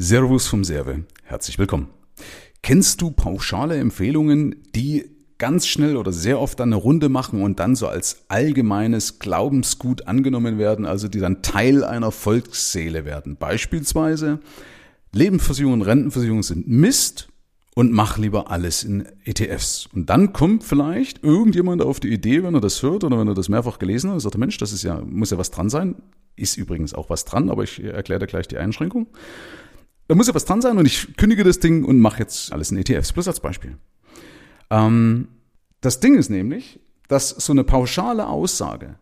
Servus vom Serve. Herzlich willkommen. Kennst du pauschale Empfehlungen, die ganz schnell oder sehr oft dann eine Runde machen und dann so als allgemeines Glaubensgut angenommen werden, also die dann Teil einer Volksseele werden? Beispielsweise Lebensversicherungen, Rentenversicherungen sind Mist und mach lieber alles in ETFs. Und dann kommt vielleicht irgendjemand auf die Idee, wenn er das hört oder wenn er das mehrfach gelesen hat, und sagt, Mensch, das ist ja, muss ja was dran sein. Ist übrigens auch was dran, aber ich erkläre dir gleich die Einschränkung. Da muss ja was dran sein und ich kündige das Ding und mache jetzt alles in ETFs. Plus als Beispiel. Ähm, das Ding ist nämlich, dass so eine pauschale Aussage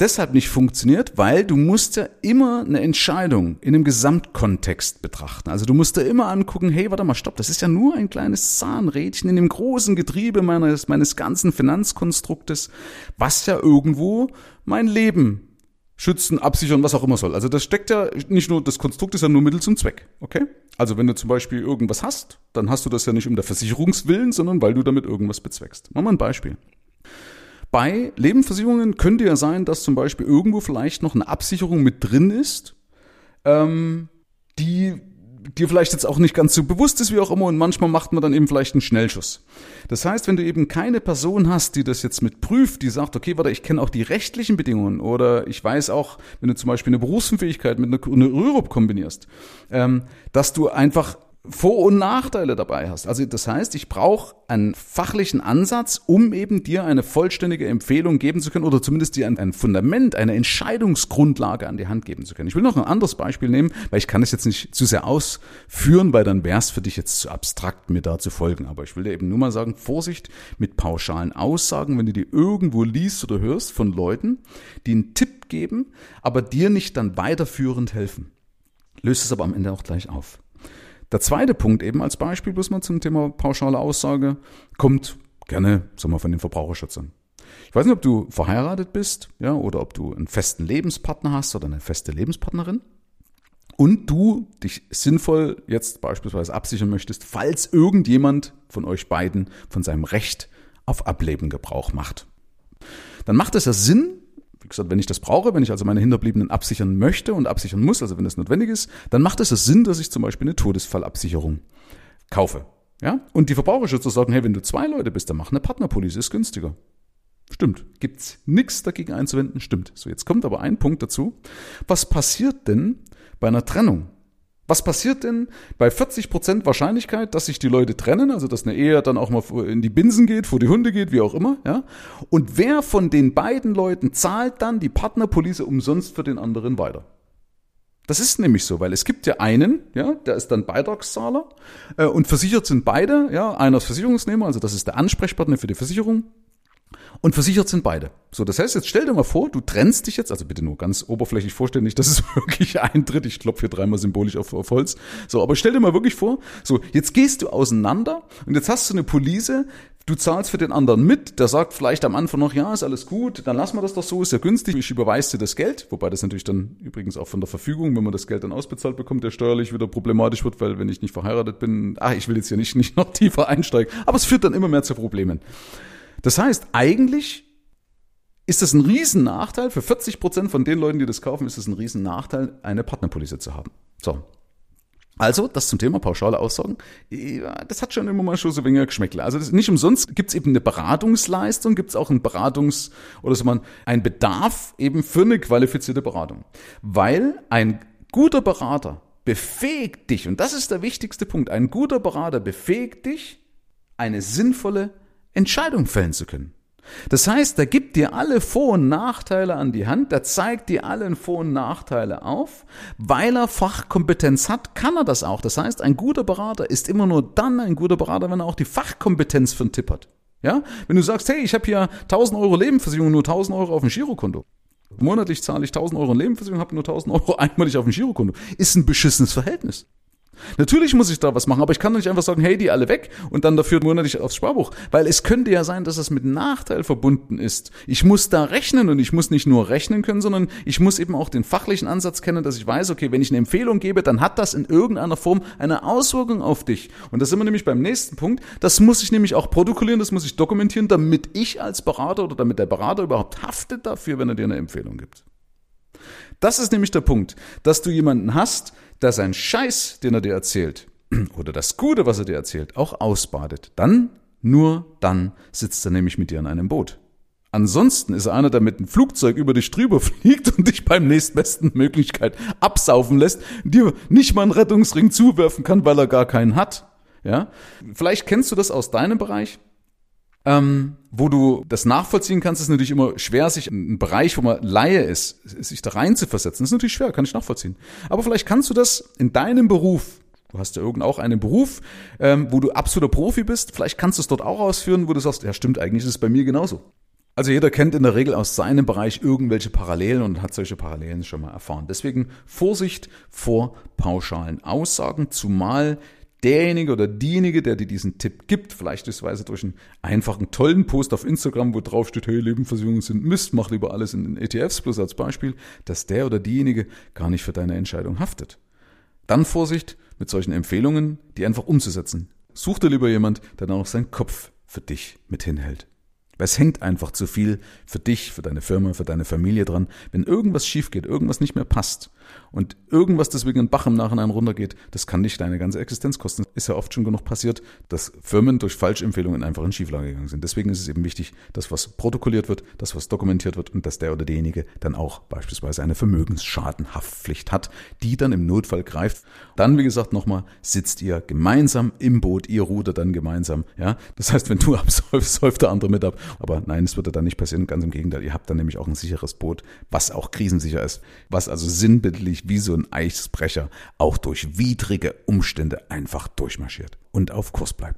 deshalb nicht funktioniert, weil du musst ja immer eine Entscheidung in einem Gesamtkontext betrachten. Also du musst da immer angucken, hey, warte mal, stopp, das ist ja nur ein kleines Zahnrädchen in dem großen Getriebe meines, meines ganzen Finanzkonstruktes, was ja irgendwo mein Leben schützen, absichern, was auch immer soll. Also das steckt ja nicht nur, das Konstrukt ist ja nur Mittel zum Zweck, okay? Also wenn du zum Beispiel irgendwas hast, dann hast du das ja nicht um der Versicherungswillen, sondern weil du damit irgendwas bezweckst. Machen wir ein Beispiel. Bei Lebensversicherungen könnte ja sein, dass zum Beispiel irgendwo vielleicht noch eine Absicherung mit drin ist, ähm, die dir vielleicht jetzt auch nicht ganz so bewusst ist, wie auch immer, und manchmal macht man dann eben vielleicht einen Schnellschuss. Das heißt, wenn du eben keine Person hast, die das jetzt mit prüft, die sagt, okay, warte, ich kenne auch die rechtlichen Bedingungen oder ich weiß auch, wenn du zum Beispiel eine Berufsunfähigkeit mit einer, einer Rürup kombinierst, ähm, dass du einfach vor- und Nachteile dabei hast. Also das heißt, ich brauche einen fachlichen Ansatz, um eben dir eine vollständige Empfehlung geben zu können oder zumindest dir ein, ein, Fundament, eine Entscheidungsgrundlage an die Hand geben zu können. Ich will noch ein anderes Beispiel nehmen, weil ich kann es jetzt nicht zu sehr ausführen, weil dann wäre es für dich jetzt zu abstrakt, mir da zu folgen. Aber ich will dir eben nur mal sagen, Vorsicht mit pauschalen Aussagen, wenn du die irgendwo liest oder hörst von Leuten, die einen Tipp geben, aber dir nicht dann weiterführend helfen. Löst es aber am Ende auch gleich auf. Der zweite Punkt eben als Beispiel, bloß mal zum Thema pauschale Aussage, kommt gerne, sagen wir, von den Verbraucherschützern. Ich weiß nicht, ob du verheiratet bist, ja, oder ob du einen festen Lebenspartner hast oder eine feste Lebenspartnerin und du dich sinnvoll jetzt beispielsweise absichern möchtest, falls irgendjemand von euch beiden von seinem Recht auf Ableben Gebrauch macht. Dann macht es ja Sinn, wie gesagt, wenn ich das brauche, wenn ich also meine Hinterbliebenen absichern möchte und absichern muss, also wenn das notwendig ist, dann macht es Sinn, dass ich zum Beispiel eine Todesfallabsicherung kaufe. Ja? Und die Verbraucherschützer sagen, hey, wenn du zwei Leute bist, dann mach eine Partnerpolice, ist günstiger. Stimmt. Gibt's nichts dagegen einzuwenden? Stimmt. So, jetzt kommt aber ein Punkt dazu. Was passiert denn bei einer Trennung? Was passiert denn bei 40% Wahrscheinlichkeit, dass sich die Leute trennen, also dass eine Ehe dann auch mal in die Binsen geht, vor die Hunde geht, wie auch immer, ja? Und wer von den beiden Leuten zahlt dann die Partnerpolice umsonst für den anderen weiter? Das ist nämlich so, weil es gibt ja einen, ja, der ist dann Beitragszahler äh, und versichert sind beide, ja, einer ist Versicherungsnehmer, also das ist der Ansprechpartner für die Versicherung und versichert sind beide. So, das heißt, jetzt stell dir mal vor, du trennst dich jetzt, also bitte nur ganz oberflächlich vorstellen, nicht, dass es wirklich eintritt. Ich klopfe hier dreimal symbolisch auf, auf Holz. So, aber stell dir mal wirklich vor, so, jetzt gehst du auseinander und jetzt hast du eine Police, du zahlst für den anderen mit, der sagt vielleicht am Anfang noch, ja, ist alles gut, dann lassen wir das doch so, ist ja günstig, ich überweise dir das Geld, wobei das natürlich dann übrigens auch von der Verfügung, wenn man das Geld dann ausbezahlt bekommt, der steuerlich wieder problematisch wird, weil wenn ich nicht verheiratet bin, ach, ich will jetzt hier nicht, nicht noch tiefer einsteigen, aber es führt dann immer mehr zu Problemen. Das heißt, eigentlich ist es ein Riesennachteil, für 40 Prozent von den Leuten, die das kaufen, ist es ein Riesennachteil, eine Partnerpolice zu haben. So. Also, das zum Thema pauschale Aussagen. Das hat schon immer mal schon so wenig Geschmäckle. Also das, nicht umsonst gibt es eben eine Beratungsleistung, gibt es auch einen Beratungs- oder so man einen Bedarf eben für eine qualifizierte Beratung. Weil ein guter Berater befähigt dich, und das ist der wichtigste Punkt, ein guter Berater befähigt dich, eine sinnvolle Entscheidung fällen zu können. Das heißt, er gibt dir alle Vor- und Nachteile an die Hand, der zeigt dir alle Vor- und Nachteile auf. Weil er Fachkompetenz hat, kann er das auch. Das heißt, ein guter Berater ist immer nur dann ein guter Berater, wenn er auch die Fachkompetenz für einen Tipp hat. Ja? Wenn du sagst, hey, ich habe hier 1000 Euro Lebensversicherung, nur 1000 Euro auf dem Girokonto. Monatlich zahle ich 1000 Euro in Lebensversicherung, habe nur 1000 Euro einmalig auf dem Girokonto. Ist ein beschissenes Verhältnis. Natürlich muss ich da was machen, aber ich kann nicht einfach sagen, hey, die alle weg und dann dafür monatlich aufs Sparbuch. Weil es könnte ja sein, dass es mit Nachteil verbunden ist. Ich muss da rechnen und ich muss nicht nur rechnen können, sondern ich muss eben auch den fachlichen Ansatz kennen, dass ich weiß, okay, wenn ich eine Empfehlung gebe, dann hat das in irgendeiner Form eine Auswirkung auf dich. Und da sind wir nämlich beim nächsten Punkt. Das muss ich nämlich auch protokollieren, das muss ich dokumentieren, damit ich als Berater oder damit der Berater überhaupt haftet dafür, wenn er dir eine Empfehlung gibt. Das ist nämlich der Punkt, dass du jemanden hast, der seinen Scheiß, den er dir erzählt, oder das Gute, was er dir erzählt, auch ausbadet. Dann, nur dann sitzt er nämlich mit dir in einem Boot. Ansonsten ist er einer, der mit einem Flugzeug über dich drüber fliegt und dich beim nächstbesten Möglichkeit absaufen lässt, dir nicht mal einen Rettungsring zuwerfen kann, weil er gar keinen hat. Ja? Vielleicht kennst du das aus deinem Bereich. Ähm, wo du das nachvollziehen kannst, ist natürlich immer schwer, sich in einen Bereich, wo man Laie ist, sich da rein zu versetzen. Das ist natürlich schwer, kann ich nachvollziehen. Aber vielleicht kannst du das in deinem Beruf, du hast ja irgend auch einen Beruf, ähm, wo du absoluter Profi bist, vielleicht kannst du es dort auch ausführen, wo du sagst, ja stimmt, eigentlich ist es bei mir genauso. Also jeder kennt in der Regel aus seinem Bereich irgendwelche Parallelen und hat solche Parallelen schon mal erfahren. Deswegen Vorsicht vor pauschalen Aussagen, zumal derjenige oder diejenige, der dir diesen Tipp gibt, vielleicht beispielsweise durch einen einfachen, tollen Post auf Instagram, wo drauf steht, hey, Lebensversicherungen sind Mist, mach lieber alles in den ETFs plus als Beispiel, dass der oder diejenige gar nicht für deine Entscheidung haftet. Dann Vorsicht mit solchen Empfehlungen, die einfach umzusetzen. Such dir lieber jemand, der dann auch seinen Kopf für dich mit hinhält. Weil es hängt einfach zu viel für dich, für deine Firma, für deine Familie dran. Wenn irgendwas schief geht, irgendwas nicht mehr passt und irgendwas deswegen in Bach im Nachhinein runtergeht, das kann dich deine ganze Existenz kosten. Ist ja oft schon genug passiert, dass Firmen durch Falschempfehlungen einfach in Schieflage gegangen sind. Deswegen ist es eben wichtig, dass was protokolliert wird, dass was dokumentiert wird und dass der oder derjenige dann auch beispielsweise eine Vermögensschadenhaftpflicht hat, die dann im Notfall greift. Dann, wie gesagt, nochmal, sitzt ihr gemeinsam im Boot, ihr rudert dann gemeinsam. Ja, Das heißt, wenn du absäufst, säuft der andere mit ab. Aber nein, es würde dann nicht passieren. Ganz im Gegenteil, ihr habt dann nämlich auch ein sicheres Boot, was auch krisensicher ist, was also sinnbildlich wie so ein Eisbrecher auch durch widrige Umstände einfach durchmarschiert und auf Kurs bleibt.